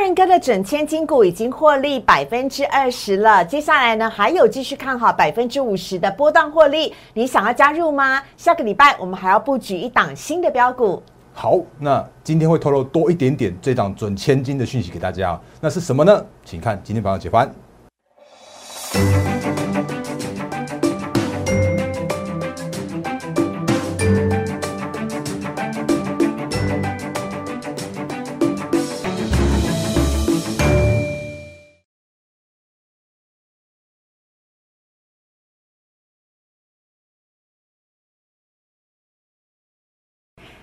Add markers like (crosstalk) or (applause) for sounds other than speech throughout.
人哥的准千金股已经获利百分之二十了，接下来呢还有继续看好百分之五十的波段获利，你想要加入吗？下个礼拜我们还要布局一档新的标股。好，那今天会透露多一点点这档准千金的讯息给大家，那是什么呢？请看今天早上解盘。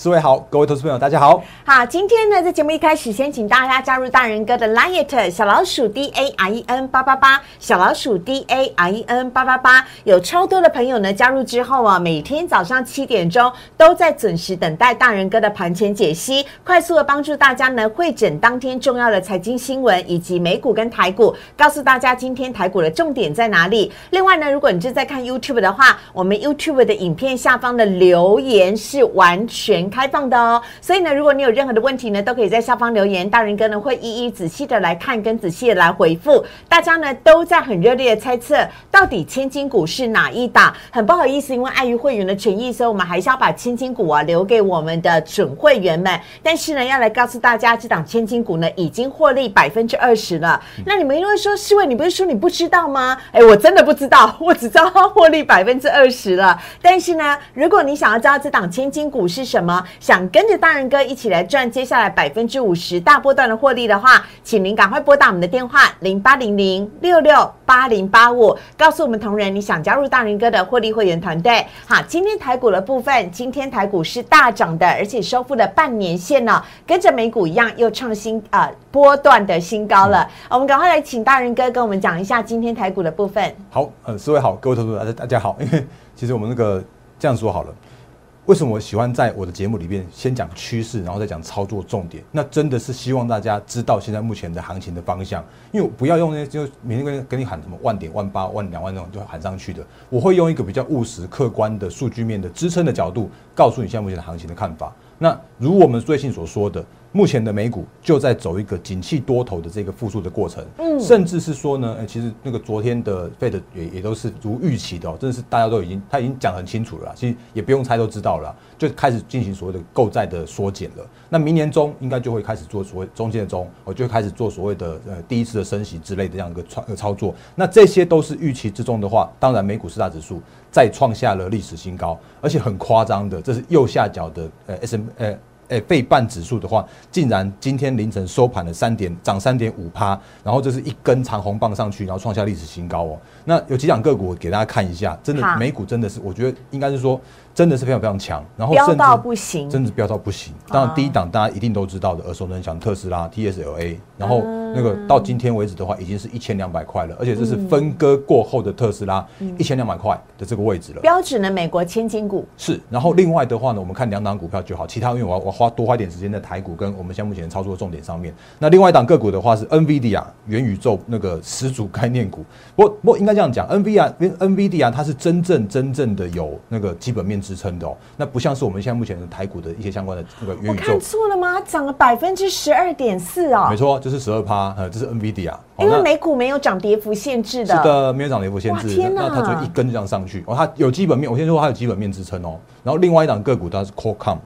四位好，各位投资朋友，大家好。好，今天呢，在节目一开始，先请大家加入大人哥的 Liet 小老鼠 D A i E N 八八八，小老鼠 D A i E N 八八八，有超多的朋友呢加入之后啊，每天早上七点钟都在准时等待大人哥的盘前解析，快速的帮助大家呢会诊当天重要的财经新闻以及美股跟台股，告诉大家今天台股的重点在哪里。另外呢，如果你正在看 YouTube 的话，我们 YouTube 的影片下方的留言是完全。开放的哦，所以呢，如果你有任何的问题呢，都可以在下方留言，大人哥呢会一一仔细的来看，跟仔细的来回复。大家呢都在很热烈的猜测，到底千金股是哪一档？很不好意思，因为碍于会员的权益，所以我们还是要把千金股啊留给我们的准会员们。但是呢，要来告诉大家，这档千金股呢已经获利百分之二十了。那你们因为说，世伟，你不是说你不知道吗？哎，我真的不知道，我只知道它获利百分之二十了。但是呢，如果你想要知道这档千金股是什么？想跟着大人哥一起来赚接下来百分之五十大波段的获利的话，请您赶快拨打我们的电话零八零零六六八零八五，告诉我们同仁你想加入大人哥的获利会员团队。好，今天台股的部分，今天台股是大涨的，而且收复了半年线呢，跟着美股一样又创新啊波段的新高了。我们赶快来请大人哥跟我们讲一下今天台股的部分。好，呃，四位好，各位投资者 (laughs) 大家好，因为其实我们那个这样说好了。为什么我喜欢在我的节目里面先讲趋势，然后再讲操作重点？那真的是希望大家知道现在目前的行情的方向，因为我不要用那些就每天跟跟你喊什么万点、万八、万两万那种就喊上去的，我会用一个比较务实、客观的数据面的支撑的角度，告诉你现在目前的行情的看法。那如我们最近所说的。目前的美股就在走一个景气多头的这个复苏的过程，嗯，甚至是说呢，其实那个昨天的费的也也都是如预期的哦，真的是大家都已经他已经讲很清楚了，其实也不用猜都知道了，就开始进行所谓的购债的缩减了。那明年中应该就会开始做所谓中间的中，我就开始做所谓的呃第一次的升息之类的这样一个操操作。那这些都是预期之中的话，当然美股四大指数再创下了历史新高，而且很夸张的，这是右下角的呃 S M 呃。诶，费半指数的话，竟然今天凌晨收盘了三点，涨三点五趴，然后这是一根长红棒上去，然后创下历史新高哦。那有几档个股给大家看一下，真的美股真的是，我觉得应该是说。真的是非常非常强，然后飙到不行，真的飙到不行。当然，第一档大家一定都知道的，耳熟能详特斯拉 TSLA，然后那个到今天为止的话，已经是一千两百块了，而且这是分割过后的特斯拉，一千两百块的这个位置了。标准的美国千金股是。然后另外的话呢，我们看两档股票就好，其他因为我要我花多花点时间在台股跟我们现在目前操作的重点上面。那另外一档个股的话是 NVIDIA 元宇宙那个始祖概念股，不不过应该这样讲，NVIDIA NVIDIA 它是真正真正的有那个基本面支撑的哦。那不像是我们现在目前的台股的一些相关的那个元宇宙，看错了吗？涨了百分之十二点四哦，没错，就是十二趴，呃，这是 NVIDIA，因为美股没有涨跌幅限制的，是的，没有涨跌幅限制，天那它就一根这样上去，哦，它有基本面，我先说它有基本面支撑哦。然后另外一档个股它是 Qualcomm，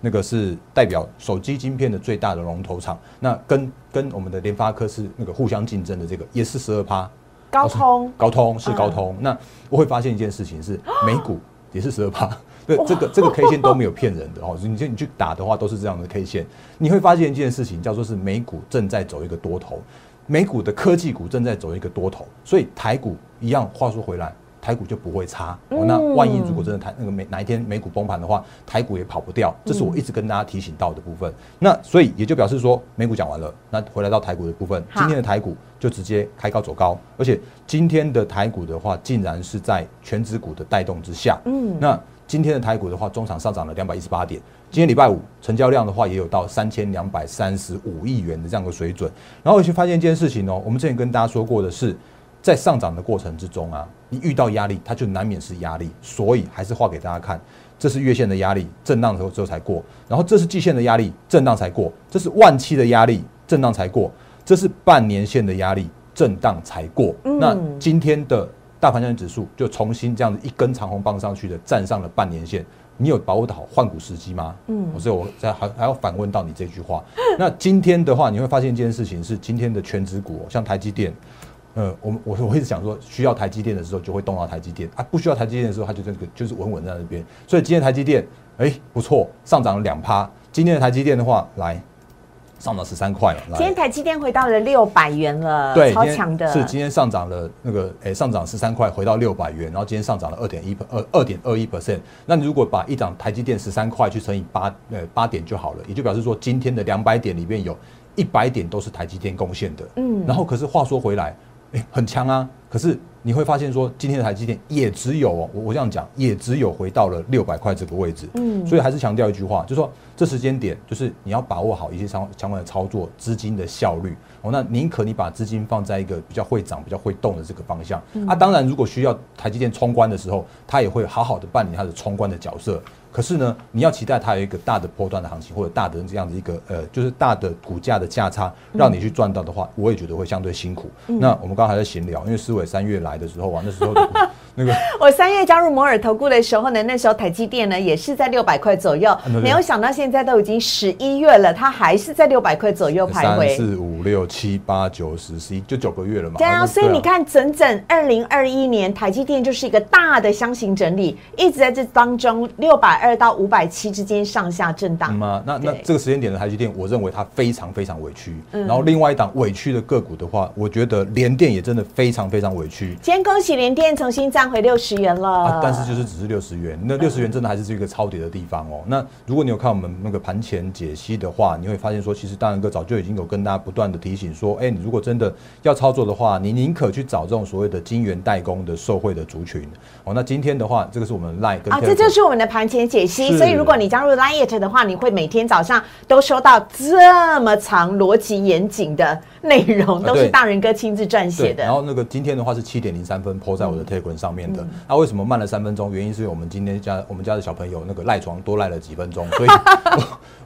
那个是代表手机晶片的最大的龙头厂，那跟跟我们的联发科是那个互相竞争的，这个也是十二趴，高通，高通是高通，那我会发现一件事情是 (gasps) 美股也是十二趴。对，这个这个 K 线都没有骗人的哦，你就你去打的话都是这样的 K 线，你会发现一件事情，叫做是美股正在走一个多头，美股的科技股正在走一个多头，所以台股一样。话说回来，台股就不会差。那万一如果真的台那个美哪一天美股崩盘的话，台股也跑不掉。这是我一直跟大家提醒到的部分。那所以也就表示说，美股讲完了，那回来到台股的部分，今天的台股就直接开高走高，而且今天的台股的话，竟然是在全指股的带动之下。嗯，那。今天的台股的话，中场上涨了两百一十八点。今天礼拜五，成交量的话也有到三千两百三十五亿元的这样的水准。然后我去发现一件事情哦，我们之前跟大家说过的是，在上涨的过程之中啊，你遇到压力，它就难免是压力，所以还是画给大家看，这是月线的压力，震荡的时候之后才过，然后这是季线的压力，震荡才过，这是万期的压力，震荡才过，这是半年线的压力，震荡才过。那今天的大盘交易指数就重新这样子一根长红棒上去的站上了半年线。你有把握好换股时机吗？嗯，所以我在还还要反问到你这句话。那今天的话，你会发现一件事情是，今天的全指股，像台积电，呃，我我我一直想说，需要台积电的时候就会动到台积电啊，不需要台积电的时候，它就这个就是稳稳在那边。所以今天台积电，哎，不错，上涨了两趴。今天的台积电的话，来。上涨十三块了。今天台积电回到了六百元了，对，超强的。是今天上涨了那个，诶，上涨十三块，回到六百元，然后今天上涨了二点一二二点二一 percent。那你如果把一涨台积电十三块去乘以八，呃，八点就好了，也就表示说今天的两百点里面有一百点都是台积电贡献的。嗯，然后可是话说回来，诶，很强啊，可是。你会发现说，今天的台积电也只有我我这样讲，也只有回到了六百块这个位置。嗯，所以还是强调一句话，就是说这时间点，就是你要把握好一些相相关的操作资金的效率。哦，那宁可你把资金放在一个比较会涨、比较会动的这个方向。啊，当然，如果需要台积电冲关的时候，它也会好好的扮演它的冲关的角色。可是呢，你要期待它有一个大的波段的行情，或者大的这样的一个呃，就是大的股价的价差，让你去赚到的话，我也觉得会相对辛苦。那我们刚才在闲聊，因为思伟三月来的时候啊，那时候 (laughs) 那个 (laughs) 我三月加入摩尔投顾的时候呢，那时候台积电呢也是在六百块左右，没有想到现在都已经十一月了，它还是在六百块左右徘徊。三四五六七八九十十一，就九个月了嘛。对啊，所以你看，整整二零二一年，台积电就是一个大的箱型整理，一直在这当中六百。二到五百七之间上下震荡吗？那那这个时间点的台积电，我认为它非常非常委屈。然后另外一档委屈的个股的话，我觉得联电也真的非常非常委屈。今天恭喜联电重新站回六十元了，但是就是只是六十元，那六十元真的还是是一个超跌的地方哦。那如果你有看我们那个盘前解析的话，你会发现说，其实大然哥早就已经有跟大家不断的提醒说，哎，你如果真的要操作的话，你宁可去找这种所谓的晶圆代工的受惠的族群哦。那今天的话，这个是我们赖跟啊，这就是我们的盘前。解析，所以如果你加入 Lite 的话，你会每天早上都收到这么长、逻辑严谨的内容，都是大人哥亲自撰写的。然后那个今天的话是七点零三分泼在我的 Telegram 上面的。那为什么慢了三分钟？原因是我们今天家我们家的小朋友那个赖床多赖了几分钟，所以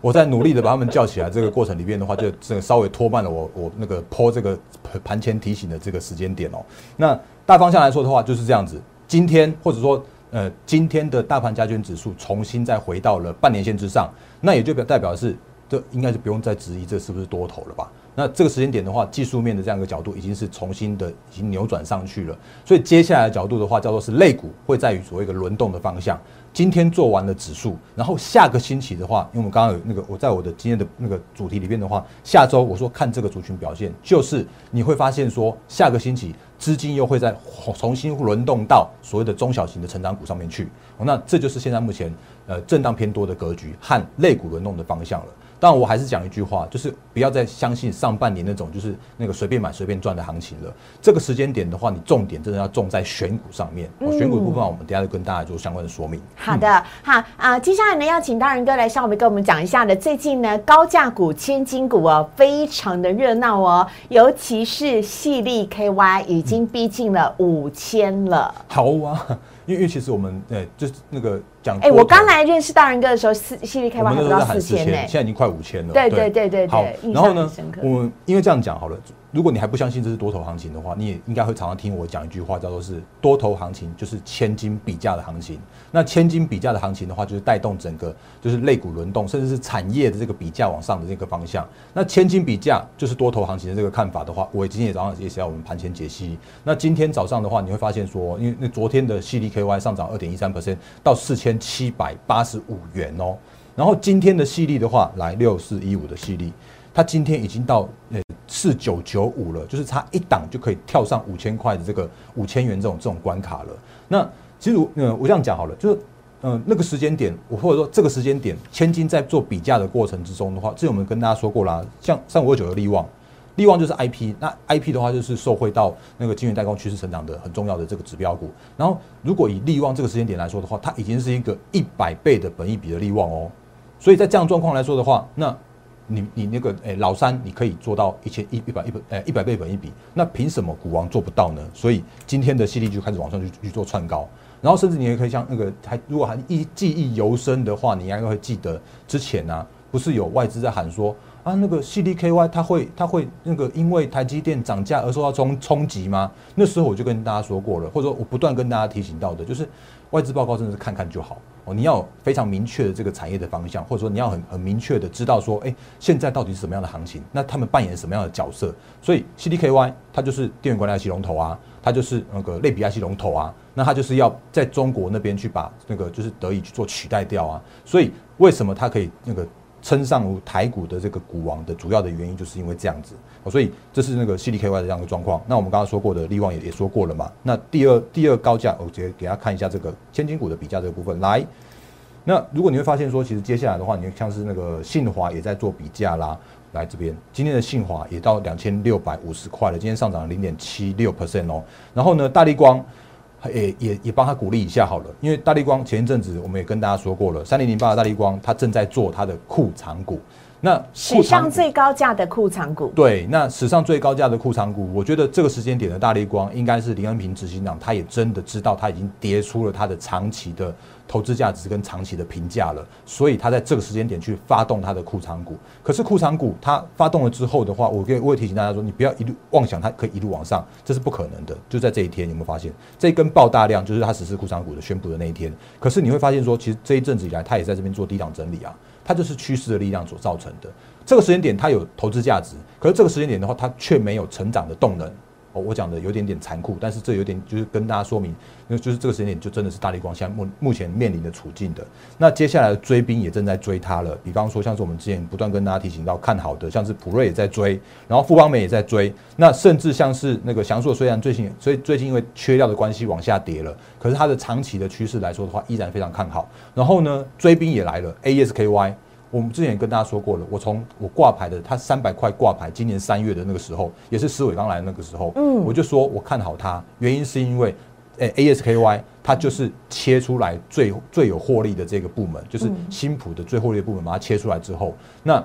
我 (laughs) 在努力的把他们叫起来。这个过程里面的话，就这个稍微拖慢了我我那个泼这个盘前提醒的这个时间点哦。那大方向来说的话，就是这样子。今天或者说。呃，今天的大盘加权指数重新再回到了半年线之上，那也就表代表是，这应该是不用再质疑这是不是多头了吧？那这个时间点的话，技术面的这样一个角度已经是重新的已经扭转上去了，所以接下来的角度的话，叫做是类股会在于所谓一个轮动的方向。今天做完了指数，然后下个星期的话，因为我们刚刚有那个我在我的今天的那个主题里面的话，下周我说看这个族群表现，就是你会发现说下个星期资金又会在重新轮动到所谓的中小型的成长股上面去，那这就是现在目前呃震荡偏多的格局和类股轮动的方向了。但我还是讲一句话，就是不要再相信上半年那种就是那个随便买随便赚的行情了。这个时间点的话，你重点真的要重在选股上面。选股部分，我们等下就跟大家做相关的说明。好的，好啊，接下来呢，要请大仁哥来上面跟我们讲一下的。最近呢，高价股、千金股哦，非常的热闹哦，尤其是细粒 KY 已经逼近了五千了。好啊。因为因为其实我们呃就是那个讲哎，我刚来认识大人哥的时候，四系列开发还不到四千呢，现在已经快五千了。对对对对对，好，然后呢，我们因为这样讲好了。如果你还不相信这是多头行情的话，你也应该会常常听我讲一句话，叫做是多头行情就是千金比价的行情。那千金比价的行情的话，就是带动整个就是类股轮动，甚至是产业的这个比价往上的这个方向。那千金比价就是多头行情的这个看法的话，我今天也早上也是要我们盘前解析。那今天早上的话，你会发现说，因为那昨天的 C D K Y 上涨二点一三 percent 到四千七百八十五元哦。然后今天的系列的话，来六四一五的系列，它今天已经到呃。四九九五了，就是差一档就可以跳上五千块的这个五千元这种这种关卡了。那其实，呃，我这样讲好了，就是，嗯，那个时间点，我或者说这个时间点，千金在做比价的过程之中的话，这我们跟大家说过啦，像三五二九的利旺，利旺就是 I P，那 I P 的话就是受惠到那个金圆代工趋势成长的很重要的这个指标股。然后，如果以利旺这个时间点来说的话，它已经是一个一百倍的本益比的利旺哦。所以在这样状况来说的话，那你你那个诶老三你可以做到一千一一百一百诶一百倍本一比，那凭什么股王做不到呢？所以今天的 C D 就开始往上去去做窜高，然后甚至你也可以像那个还如果还一记忆犹深的话，你应该会记得之前呢、不是有外资在喊说啊那个 C D K Y 它会它会那个因为台积电涨价而受到冲冲击吗？那时候我就跟大家说过了，或者说我不断跟大家提醒到的，就是外资报告真的是看看就好。哦，你要非常明确的这个产业的方向，或者说你要很很明确的知道说，哎、现在到底是什么样的行情，那他们扮演什么样的角色？所以 CDKY 它就是电源管理器龙头啊，它就是那个类比 IC 龙头啊，那它就是要在中国那边去把那个就是得以去做取代掉啊。所以为什么它可以那个称上台股的这个股王的主要的原因，就是因为这样子。所以这是那个 CDKY 的这样的状况。那我们刚刚说过的利旺也也说过了嘛。那第二第二高价，我直接给大家看一下这个千金股的比价这个部分。来，那如果你会发现说，其实接下来的话，你像是那个信华也在做比价啦。来这边，今天的信华也到两千六百五十块了，今天上涨了零点七六 percent 哦。然后呢，大力光也也也帮他鼓励一下好了，因为大力光前一阵子我们也跟大家说过了，三零零八的大力光它正在做它的库藏股。那史上最高价的库藏股，对，那史上最高价的库藏股，我觉得这个时间点的大力光应该是林恩平执行长，他也真的知道他已经跌出了他的长期的投资价值跟长期的评价了，所以他在这个时间点去发动他的库藏股。可是库藏股它发动了之后的话，我跟我也提醒大家说，你不要一路妄想它可以一路往上，这是不可能的。就在这一天，有没有发现这一根爆大量，就是它实施库藏股的宣布的那一天？可是你会发现说，其实这一阵子以来，它也在这边做低档整理啊。它就是趋势的力量所造成的。这个时间点它有投资价值，可是这个时间点的话，它却没有成长的动能。哦，我讲的有点点残酷，但是这有点就是跟大家说明，那就是这个时间点就真的是大力光现在目目前面临的处境的。那接下来的追兵也正在追它了，比方说像是我们之前不断跟大家提醒到看好的，像是普瑞也在追，然后富邦美也在追，那甚至像是那个翔硕，虽然最近所以最近因为缺料的关系往下跌了，可是它的长期的趋势来说的话，依然非常看好。然后呢，追兵也来了，ASKY。我们之前也跟大家说过了，我从我挂牌的，它三百块挂牌，今年三月的那个时候，也是石伟刚来的那个时候，嗯，我就说我看好它，原因是因为，诶、ASKY 它就是切出来最最有获利的这个部门，就是新普的最获利的部门，把它切出来之后，那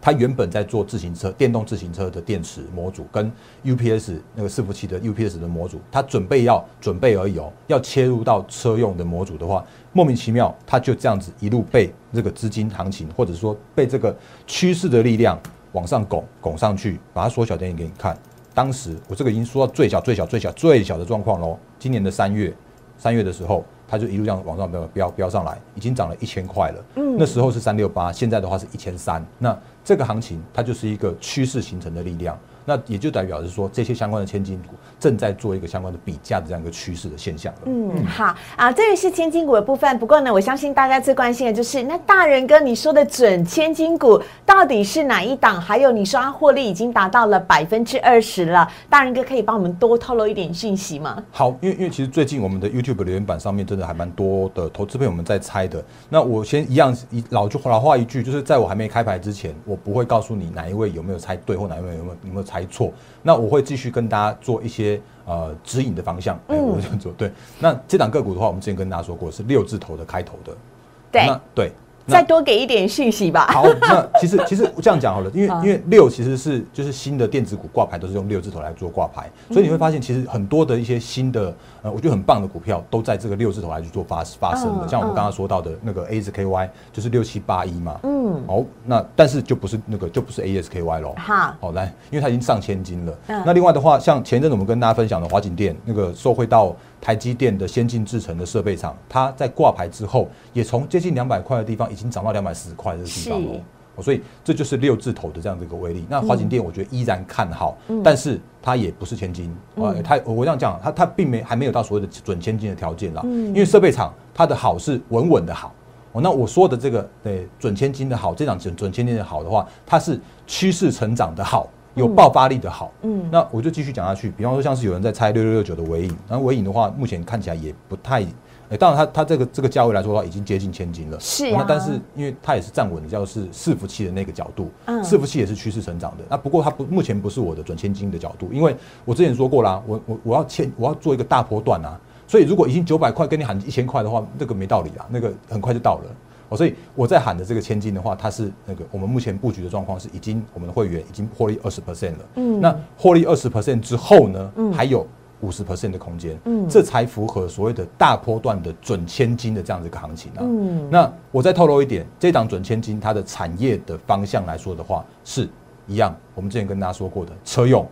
它原本在做自行车、电动自行车的电池模组跟 UPS 那个伺服器的 UPS 的模组，它准备要准备而已哦，要切入到车用的模组的话，莫名其妙它就这样子一路被这个资金行情，或者说被这个趋势的力量往上拱拱上去，把它缩小点给你看。当时我这个已经说到最小、最小、最小、最小的状况喽。今年的三月，三月的时候，它就一路这样往上飙飙飙上来，已经涨了一千块了。嗯，那时候是三六八，现在的话是一千三。那这个行情它就是一个趋势形成的力量，那也就代表是说这些相关的千金股正在做一个相关的比价的这样一个趋势的现象了。嗯，好啊，这个是千金股的部分。不过呢，我相信大家最关心的就是，那大人哥你说的准千金股到底是哪一档？还有你说它获利已经达到了百分之二十了，大人哥可以帮我们多透露一点讯息吗？好，因为因为其实最近我们的 YouTube 留言板上面真的还蛮多的投资朋友们在猜的。那我先一样一老句老话一句，就是在我还没开牌之前，我不会告诉你哪一位有没有猜对或哪一位有没有有没有猜错。那我会继续跟大家做一些呃指引的方向，哎、我会这样做。对，那这档个股的话，我们之前跟大家说过是六字头的开头的，对，那对。那再多给一点讯息吧。好，那其实其实我这样讲好了，因为嗯。因为六其实是就是新的电子股挂牌都是用六字头来做挂牌，所以你会发现其实很多的一些新的呃，我觉得很棒的股票都在这个六字头来去做发发生的，嗯像我们刚刚说到的那个 ASKY 就是六七八一嘛，嗯，好，那但是就不是那个就不是 ASKY 喽，好好来，因为它已经上千金了。嗯。那另外的话，像前一阵子我们跟大家分享的华景店那个受惠到台积电的先进制程的设备厂，它在挂牌之后，也从接近两百块的地方，已经涨到两百四十块的地方是哦。哦所以这就是六字头的这样的一个威力。那华景店我觉得依然看好，嗯但是它也不是千金啊，它我这样讲，它它并没还没有到所谓的准千金的条件啦。嗯因为设备厂它的好是稳稳的好。哦，那我说的这个对准千金的好，这档准准千金的好的话，它是趋势成长的好，有爆发力的好。嗯那我就继续讲下去。比方说，像是有人在猜六六六九的尾影，然后尾影的话，目前看起来也不太，诶当然它它这个这个价位来说的话，已经接近千金了。是那但是因为它也是站稳的，叫是伺服器的那个角度，嗯伺服器也是趋势成长的。那不过它不目前不是我的准千金的角度，因为我之前说过啦，我我我要千我要做一个大波段啊，所以如果已经九百块跟你喊一千块的话，那个没道理啊，那个很快就到了。哦，所以我在喊的这个千金的话，它是那个我们目前布局的状况是已经我们的会员已经获利二十 percent 了。嗯，那获利二十 percent 之后呢，还有五十 percent 的空间。嗯，这才符合所谓的大波段的准千金的这样的一个行情啊。嗯，那我再透露一点，这档准千金它的产业的方向来说的话，是一样，我们之前跟大家说过的车用。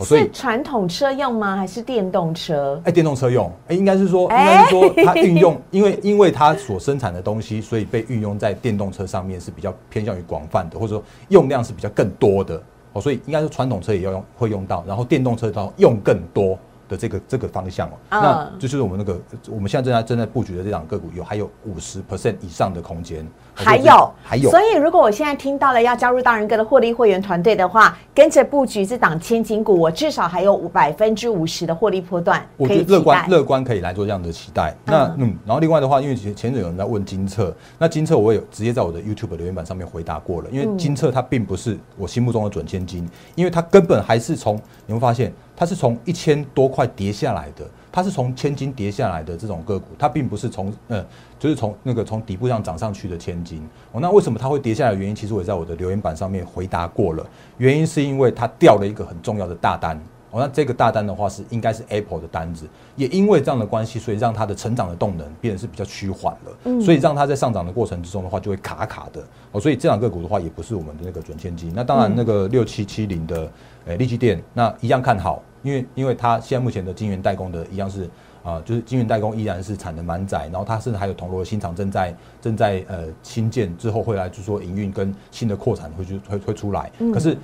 是传统车用吗？还是电动车？哎，电动车用，哎，应该是说，应该是说它运用，(laughs) 因为因为它所生产的东西，所以被运用在电动车上面是比较偏向于广泛的，或者说用量是比较更多的哦，所以应该是传统车也要用会用到，然后电动车到用更多。的这个这个方向哦，那就是我们那个我们现在正在正在布局的这档个股有还有五十 percent 以上的空间，还有还有，所以如果我现在听到了要加入大人哥的获利会员团队的话，跟着布局这档千金股，我至少还有百分之五十的获利波段，我觉得乐观乐观可以来做这样的期待。那嗯，然后另外的话，因为前前阵有人在问金策，那金策我有直接在我的 YouTube 留言板上面回答过了，因为金策它并不是我心目中的准千金，因为它根本还是从你会发现。它是从一千多块跌下来的，它是从千金跌下来的这种个股，它并不是从呃，就是从那个从底部上涨上去的千金。哦，那为什么它会跌下来？原因其实我也在我的留言板上面回答过了，原因是因为它掉了一个很重要的大单。哦，那这个大单的话是应该是 Apple 的单子，也因为这样的关系，所以让它的成长的动能变得是比较趋缓了。嗯，所以让它在上涨的过程之中的话，就会卡卡的。哦，所以这两个股的话，也不是我们的那个准千金。那当然，那个六七七零的呃利基电，那一样看好，因为因为它现在目前的晶圆代工的一样是啊，就是晶圆代工依然是产能满载，然后它甚至还有铜锣新厂正在正在呃新建之后会来就说营运跟新的扩产会去会会出来，可是。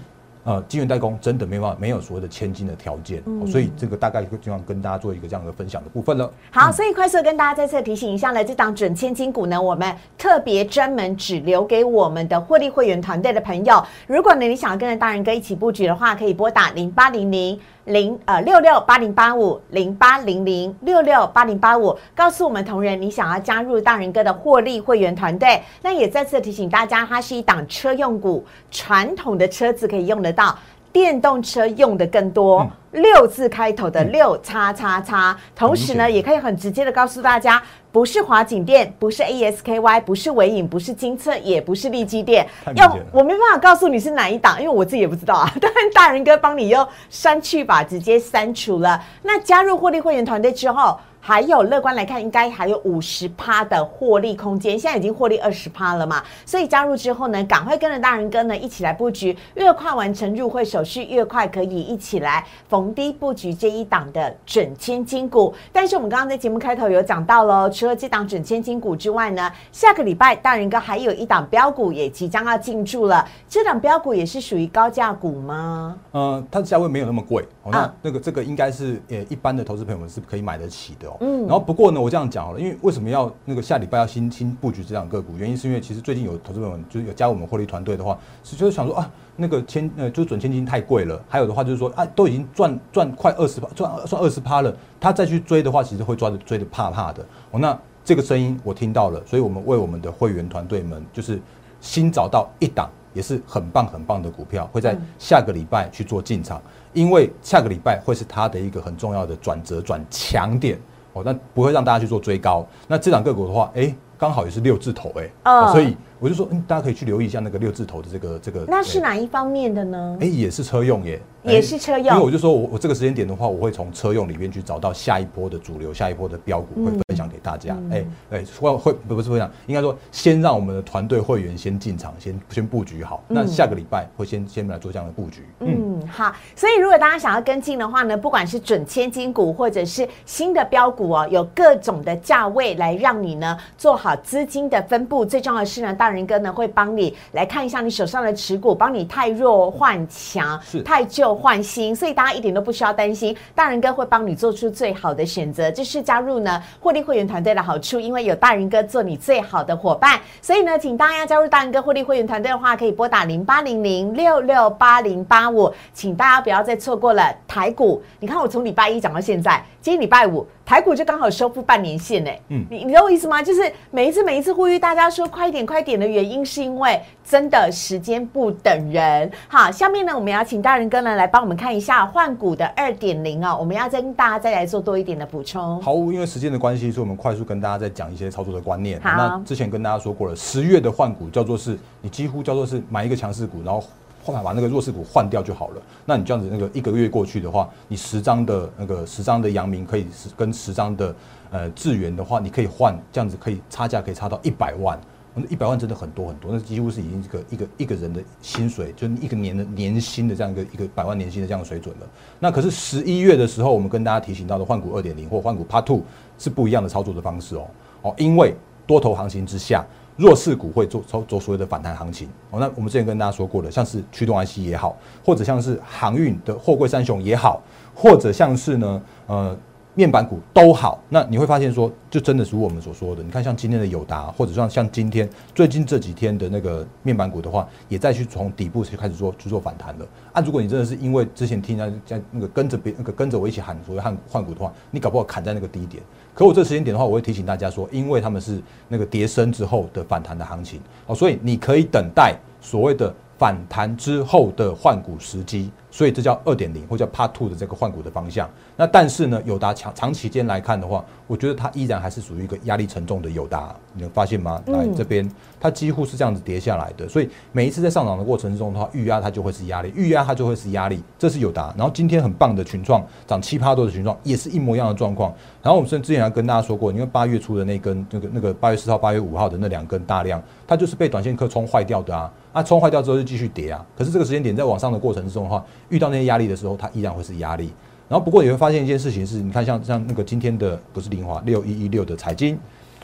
呃，晶圆代工真的没办法，没有所谓的千金的条件，所以这个大概就希望跟大家做一个这样的分享的部分了。好，所以快速跟大家再次提醒一下呢，这档准千金股呢，我们特别专门只留给我们的获利会员团队的朋友。如果呢你想要跟着大人哥一起布局的话，可以拨打零八零零。零呃六六八零八五零八零零六六八零八五，告诉我们同仁，你想要加入大人哥的获利会员团队。那也再次提醒大家，它是一档车用股，传统的车子可以用得到。电动车用的更多，六字开头的六叉叉叉，同时呢，也可以很直接的告诉大家，不是华景店，不是 ASKY，不是伟影，不是金策，也不是利基店。要我没办法告诉你是哪一档，因为我自己也不知道啊。当然，大人哥帮你用删去吧，直接删除了。那加入获利会员团队之后。还有乐观来看，应该还有五十趴的获利空间。现在已经获利二十趴了嘛，所以加入之后呢，赶快跟着大人哥呢一起来布局，越快完成入会手续，越快可以一起来逢低布局这一档的准千金股。但是我们刚刚在节目开头有讲到喽，除了这档准千金股之外呢，下个礼拜大人哥还有一档标股也即将要进驻了。这档标股也是属于高价股吗？嗯，它的价位没有那么贵。那那个这个应该是呃一般的投资朋友们是可以买得起的哦。嗯，然后不过呢，我这样讲好了，因为为什么要那个下礼拜要新新布局这两个股？原因是因为其实最近有投资朋友们就是有加我们获利团队的话，是就是想说啊，那个千呃就是准千金太贵了。还有的话就是说啊，都已经赚赚快二十趴，赚赚二十趴了，他再去追的话，其实会抓的追的怕怕的。哦，那这个声音我听到了，所以我们为我们的会员团队们就是新找到一档也是很棒很棒的股票，会在下个礼拜去做进场。因为下个礼拜会是它的一个很重要的转折转强点哦，那不会让大家去做追高。那这两个股的话，哎，刚好也是六字头哎，所以我就说，嗯，大家可以去留意一下那个六字头的这个这个。那是哪一方面的呢？哎，也是车用耶。也是车用，因为我就说我我这个时间点的话，我会从车用里面去找到下一波的主流，下一波的标股会分享给大家。哎哎，会会不是分享，应该说先让我们的团队会员先进场，先先布局好。那下个礼拜会先先来做这样的布局。嗯，好。所以如果大家想要跟进的话呢，不管是准千金股或者是新的标股哦，有各种的价位来让你呢做好资金的分布。最重要的是呢，大人哥呢会帮你来看一下你手上的持股，帮你太弱换强，是太旧。换新，所以大家一点都不需要担心，大人哥会帮你做出最好的选择。就是加入呢获利会员团队的好处，因为有大人哥做你最好的伙伴。所以呢，请大家加入大人哥获利会员团队的话，可以拨打零八零零六六八零八五。请大家不要再错过了台股。你看我从礼拜一讲到现在，今天礼拜五。台股就刚好收复半年线呢。嗯你你懂我意思吗？就是每一次每一次呼吁大家说快一点快一点的原因，是因为真的时间不等人。好，下面呢我们要请大人哥呢来帮我们看一下换股的二点零啊，我们要再跟大家再来做多一点的补充。好，因为时间的关系，所以我们快速跟大家再讲一些操作的观念。好那之前跟大家说过了，十月的换股叫做是你几乎叫做是买一个强势股，然后换把那个弱势股换掉就好了。那你这样子那个一个月过去的话，你十张的那个十张的阳明可以十跟十张的呃智源的话，你可以换这样子可以差价可以差到一百万。一百万真的很多很多，那几乎是已经一个一个一个人的薪水，就是一个年的年薪的这样一个一个百万年薪的这样的水准了。那可是十一月的时候，我们跟大家提醒到的换股二点零或换股 Part Two 是不一样的操作的方式哦哦，因为多头行情之下，弱势股会做做做所谓的反弹行情哦。那我们之前跟大家说过的，像是驱动 IC 也好，或者像是航运的货柜三雄也好，或者像是呢呃。面板股都好，那你会发现说，就真的如我们所说的，你看像今天的友达，或者像像今天最近这几天的那个面板股的话，也再去从底部去开始做去做反弹了。啊，如果你真的是因为之前听人家在那个跟着别那个跟着我一起喊所谓换换股的话，你搞不好砍在那个低点。可我这时间点的话，我会提醒大家说，因为他们是那个跌升之后的反弹的行情哦，所以你可以等待所谓的反弹之后的换股时机。所以这叫二点零或叫 Part Two 的这个换股的方向。那但是呢，友达长长期间来看的话，我觉得它依然还是属于一个压力沉重的友达。你能发现吗？来这边，它几乎是这样子跌下来的。所以每一次在上涨的过程之中的话，预压它就会是压力，预压它就会是压力。这是友达。然后今天很棒的群创涨七趴多的群创，也是一模一样的状况。然后我们甚至之前还跟大家说过，因为八月初的那根那个那个八月四号、八月五号的那两根大量，它就是被短线客冲坏掉的啊。啊，冲坏掉之后就继续跌啊。可是这个时间点在往上的过程之中的话，遇到那些压力的时候，它依然会是压力。然后不过你会发现一件事情是，你看像像那个今天的不是林华六一一六的彩金，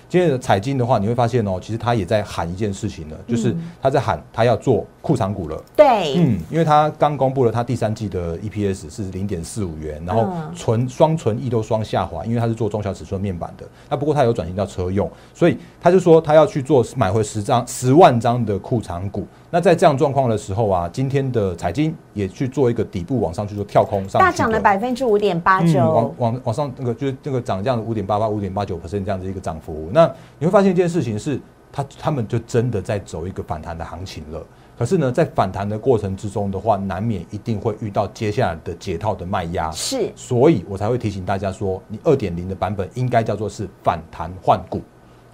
今天的彩金的话，你会发现哦，其实它也在喊一件事情了，就是它在喊它要做库藏股了。对，嗯，因为它刚公布了它第三季的 EPS 是零点四五元，然后纯双纯益都双下滑，因为它是做中小尺寸面板的。那不过它有转型到车用，所以他就说他要去做买回十张十万张的库藏股。那在这样状况的时候啊，今天的财经也去做一个底部往上去做跳空上，大涨了百分之五点八九，往往往上那个就是那个涨这样的五点八八、五点八九 percent 这样的一个涨幅。那你会发现一件事情是，他他们就真的在走一个反弹的行情了。可是呢，在反弹的过程之中的话，难免一定会遇到接下来的解套的卖压，是，所以我才会提醒大家说，你二点零的版本应该叫做是反弹换股。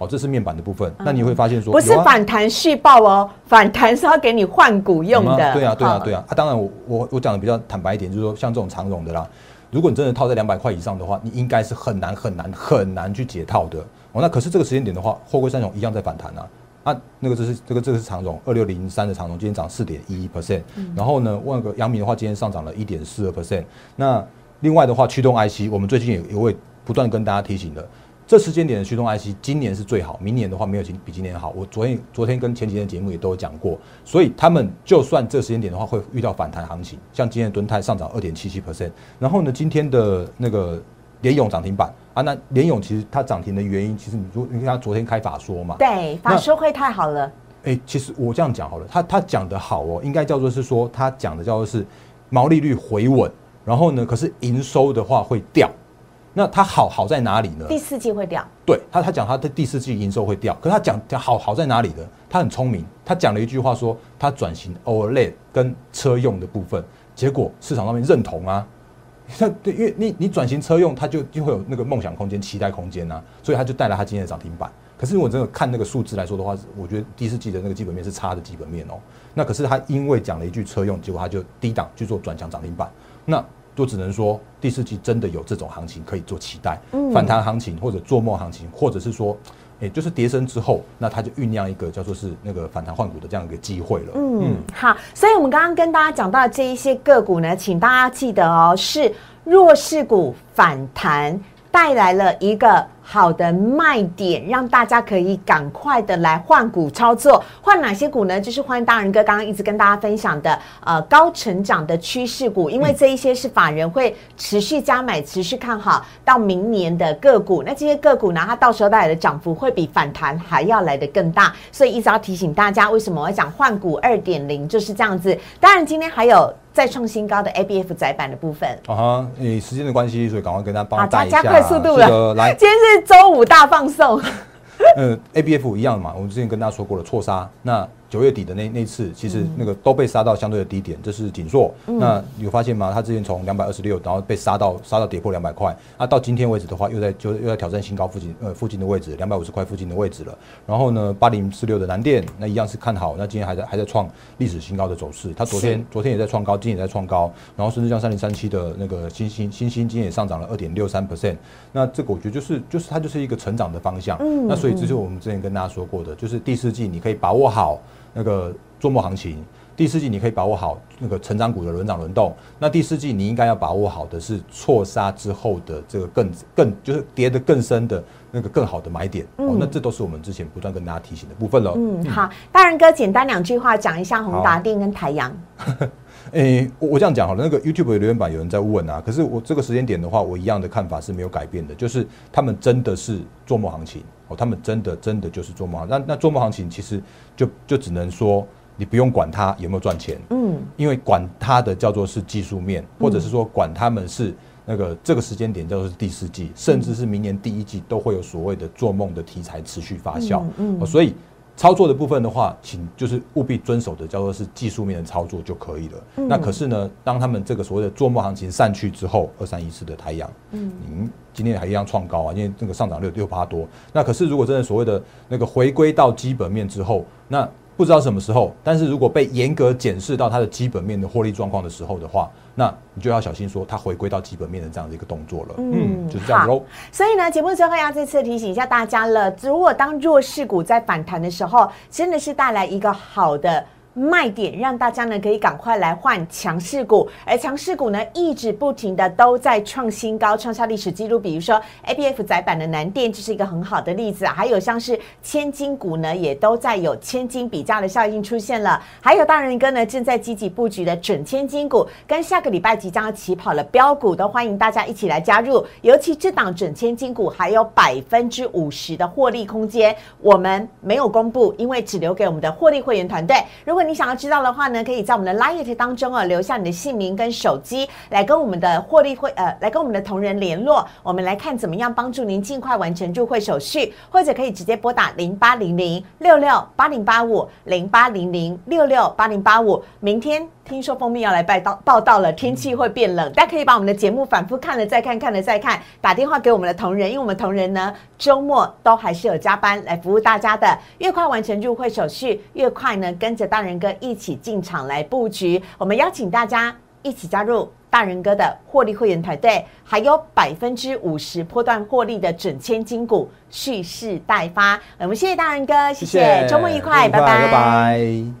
哦，这是面板的部分。那你会发现说，不是反弹续报哦，反弹是要给你换股用的。对啊，对啊，对啊。啊，当然我我我讲的比较坦白一点，就是说像这种长融的啦，如果你真的套在两百块以上的话，你应该是很难很难很难去解套的。哦，那可是这个时间点的话，货柜三雄一样在反弹啊。啊，那个这是这个这个是长融二六零三的长融，今天涨四点一 percent。然后呢，问个阳明的话，今天上涨了一点四二 percent。那另外的话，驱动 IC，我们最近也也会不断跟大家提醒的。这时间点的驱动 IC 今年是最好，明年的话没有今比今年好。我昨天昨天跟前几天的节目也都有讲过，所以他们就算这时间点的话会遇到反弹行情，像今天的敦泰上涨二点七七 percent，然后呢今天的那个联勇涨停板啊，那联勇其实它涨停的原因，其实你说你看它昨天开法说嘛，对，法说会太好了。哎，其实我这样讲好了，他他讲的好哦，应该叫做是说他讲的叫做是毛利率回稳，然后呢，可是营收的话会掉。那它好好在哪里呢？第四季会掉。对他，他讲他的第四季营收会掉，可是他讲讲好好在哪里呢？他很聪明，他讲了一句话说，他转型 OLED 跟车用的部分，结果市场上面认同啊。(laughs) 那对，因为你你转型车用，它就就会有那个梦想空间、期待空间呐，所以他就带来他今天的涨停板。可是如果真的看那个数字来说的话，我觉得第四季的那个基本面是差的基本面哦。那可是他因为讲了一句车用，结果他就低档去做转强涨停板。那就只能说第四季真的有这种行情可以做期待，反弹行情或者做梦行情，或者是说，哎，就是跌升之后，那它就酝酿一个叫做是那个反弹换股的这样一个机会了。嗯，好，所以我们刚刚跟大家讲到这一些个股呢，请大家记得哦，是弱势股反弹带来了一个好的卖点，让大家可以赶快的来换股操作。换哪些股呢？就是欢迎大人哥刚刚一直跟大家分享的，呃，高成长的趋势股，因为这一些是法人会持续加买、持续看好到明年的个股。那这些个股呢，它到时候带来的涨幅会比反弹还要来得更大。所以一直要提醒大家，为什么我要讲换股二点零就是这样子。当然，今天还有。再创新高的 ABF 窄板的部分啊哈，时间的关系，所以赶快跟他帮带一下，加快速度了。来，今天是周五大放送。嗯，ABF 一样嘛，我们之前跟大家说过了，错杀那。九月底的那那次，其实那个都被杀到相对的低点，这是锦硕。那有发现吗？它之前从两百二十六，然后被杀到杀到跌破两百块，那到今天为止的话，又在就又在挑战新高附近，呃，附近的位置，两百五十块附近的位置了。然后呢，八零四六的蓝电，那一样是看好，那今天还在还在创历史新高的走势。它昨天昨天也在创高，今天也在创高，然后甚至像三零三七的那个新星新星，今天也上涨了二点六三 percent。那这个我觉得就是就是它就是一个成长的方向。那所以这是我们之前跟大家说过的，就是第四季你可以把握好。那个做末行情，第四季你可以把握好那个成长股的轮涨轮动。那第四季你应该要把握好的是错杀之后的这个更更就是跌得更深的那个更好的买点。哦，那这都是我们之前不断跟大家提醒的部分了。嗯，好，大仁哥简单两句话讲一下宏达电跟台阳。(laughs) 诶，我我这样讲好了，那个 YouTube 的留言板有人在问啊，可是我这个时间点的话，我一样的看法是没有改变的，就是他们真的是做梦行情哦。他们真的真的就是做梦，那那做梦行情其实就就只能说你不用管它有没有赚钱，嗯，因为管它的叫做是技术面，或者是说管他们是那个这个时间点叫做是第四季，甚至是明年第一季都会有所谓的做梦的题材持续发酵，嗯，所以。操作的部分的话，请就是务必遵守的叫做是技术面的操作就可以了。那可是呢，当他们这个所谓的做梦行情散去之后，二三一四的太阳，嗯，今天还一样创高啊，因为这个上涨六六八多。那可是如果真的所谓的那个回归到基本面之后，那不知道什么时候，但是如果被严格检视到它的基本面的获利状况的时候的话，那你就要小心说它回归到基本面的这样的一个动作了。嗯，就是这样喽。所以呢，节目最后要再次提醒一下大家了，如果当弱势股在反弹的时候，真的是带来一个好的。卖点让大家呢可以赶快来换强势股，而强势股呢一直不停的都在创新高，创下历史记录。比如说 A B F 窄板的南电就是一个很好的例子，还有像是千金股呢也都在有千金比价的效应出现了。还有大人哥呢正在积极布局的准千金股，跟下个礼拜即将要起跑的标股，都欢迎大家一起来加入。尤其这档准千金股还有百分之五十的获利空间，我们没有公布，因为只留给我们的获利会员团队。如果你想要知道的话呢，可以在我们的 Line 当中哦留下你的姓名跟手机，来跟我们的获利会呃来跟我们的同仁联络，我们来看怎么样帮助您尽快完成入会手续，或者可以直接拨打零八零零六六八零八五零八零零六六八零八五，明天。听说蜂蜜要来报道报道了，天气会变冷，大家可以把我们的节目反复看了再看，看了再看，打电话给我们的同仁，因为我们同仁呢周末都还是有加班来服务大家的。越快完成入会手续，越快呢跟着大人哥一起进场来布局。我们邀请大家一起加入大人哥的获利会员团队，还有百分之五十波段获利的整千金股蓄势待发。我们谢谢大人哥，谢谢，周末愉快，拜拜。